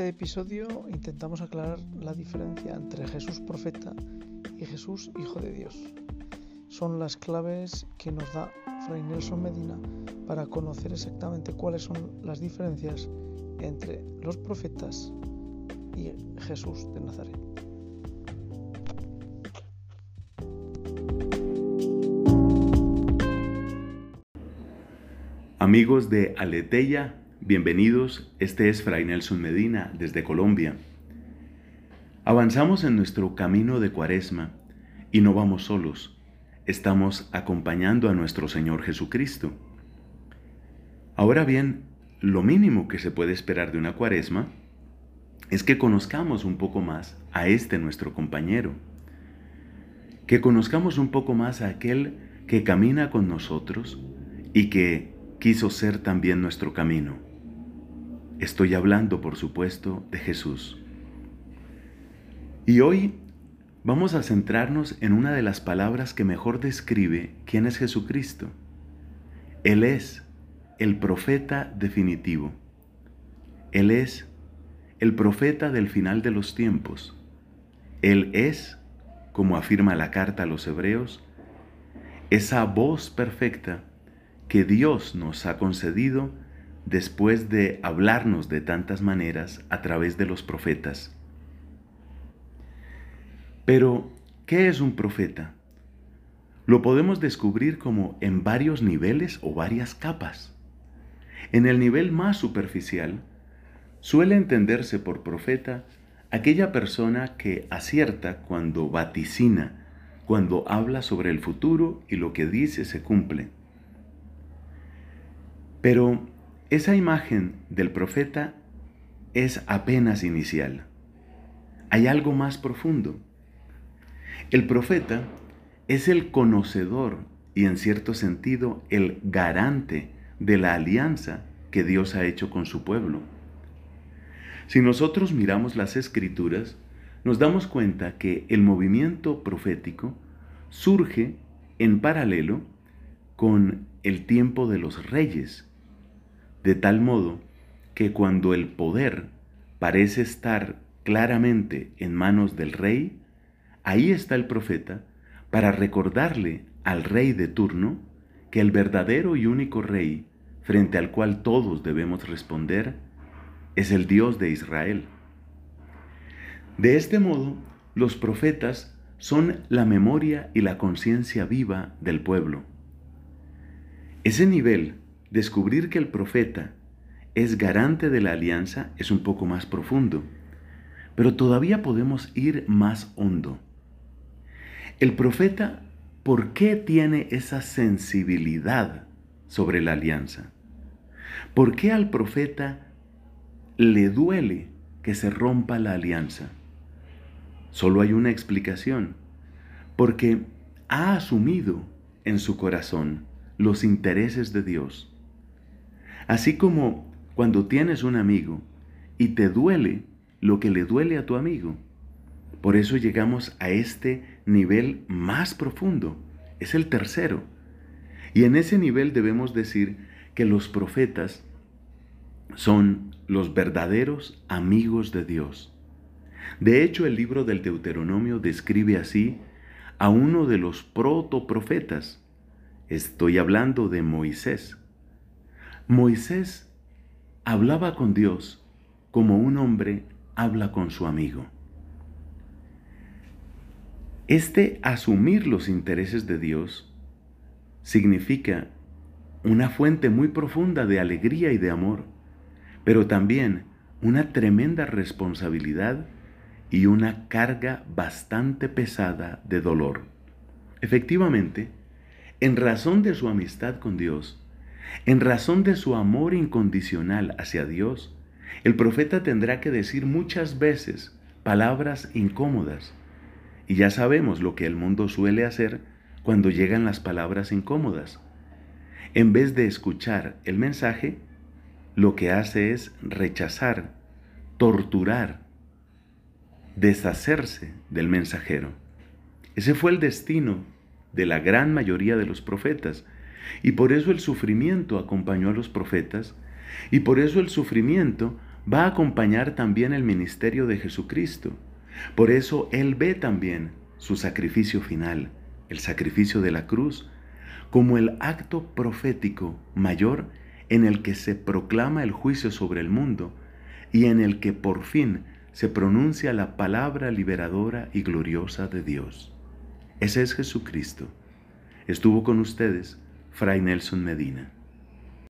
este episodio intentamos aclarar la diferencia entre Jesús profeta y Jesús hijo de Dios. Son las claves que nos da Fray Nelson Medina para conocer exactamente cuáles son las diferencias entre los profetas y Jesús de Nazaret. Amigos de Aleteya, bienvenidos. Este es Fray Nelson Medina desde Colombia. Avanzamos en nuestro camino de cuaresma y no vamos solos. Estamos acompañando a nuestro Señor Jesucristo. Ahora bien, lo mínimo que se puede esperar de una cuaresma es que conozcamos un poco más a este nuestro compañero, que conozcamos un poco más a aquel que camina con nosotros y que quiso ser también nuestro camino. Estoy hablando, por supuesto, de Jesús. Y hoy vamos a centrarnos en una de las palabras que mejor describe quién es Jesucristo. Él es el profeta definitivo. Él es el profeta del final de los tiempos. Él es, como afirma la carta a los hebreos, esa voz perfecta que Dios nos ha concedido después de hablarnos de tantas maneras a través de los profetas. Pero, ¿qué es un profeta? Lo podemos descubrir como en varios niveles o varias capas. En el nivel más superficial, suele entenderse por profeta aquella persona que acierta cuando vaticina, cuando habla sobre el futuro y lo que dice se cumple. Pero esa imagen del profeta es apenas inicial. Hay algo más profundo. El profeta es el conocedor y en cierto sentido el garante de la alianza que Dios ha hecho con su pueblo. Si nosotros miramos las escrituras, nos damos cuenta que el movimiento profético surge en paralelo con el tiempo de los reyes, de tal modo que cuando el poder parece estar claramente en manos del rey, ahí está el profeta para recordarle al rey de turno que el verdadero y único rey frente al cual todos debemos responder es el Dios de Israel. De este modo, los profetas son la memoria y la conciencia viva del pueblo. Ese nivel descubrir que el profeta es garante de la alianza es un poco más profundo, pero todavía podemos ir más hondo. El profeta, ¿por qué tiene esa sensibilidad sobre la alianza? ¿Por qué al profeta le duele que se rompa la alianza? Solo hay una explicación, porque ha asumido en su corazón los intereses de Dios Así como cuando tienes un amigo y te duele lo que le duele a tu amigo. Por eso llegamos a este nivel más profundo. Es el tercero. Y en ese nivel debemos decir que los profetas son los verdaderos amigos de Dios. De hecho, el libro del Deuteronomio describe así a uno de los protoprofetas. Estoy hablando de Moisés. Moisés hablaba con Dios como un hombre habla con su amigo. Este asumir los intereses de Dios significa una fuente muy profunda de alegría y de amor, pero también una tremenda responsabilidad y una carga bastante pesada de dolor. Efectivamente, en razón de su amistad con Dios, en razón de su amor incondicional hacia Dios, el profeta tendrá que decir muchas veces palabras incómodas. Y ya sabemos lo que el mundo suele hacer cuando llegan las palabras incómodas. En vez de escuchar el mensaje, lo que hace es rechazar, torturar, deshacerse del mensajero. Ese fue el destino de la gran mayoría de los profetas y por eso el sufrimiento acompañó a los profetas y por eso el sufrimiento va a acompañar también el ministerio de Jesucristo. Por eso Él ve también su sacrificio final, el sacrificio de la cruz, como el acto profético mayor en el que se proclama el juicio sobre el mundo y en el que por fin se pronuncia la palabra liberadora y gloriosa de Dios. Ese es Jesucristo. Estuvo con ustedes Fray Nelson Medina.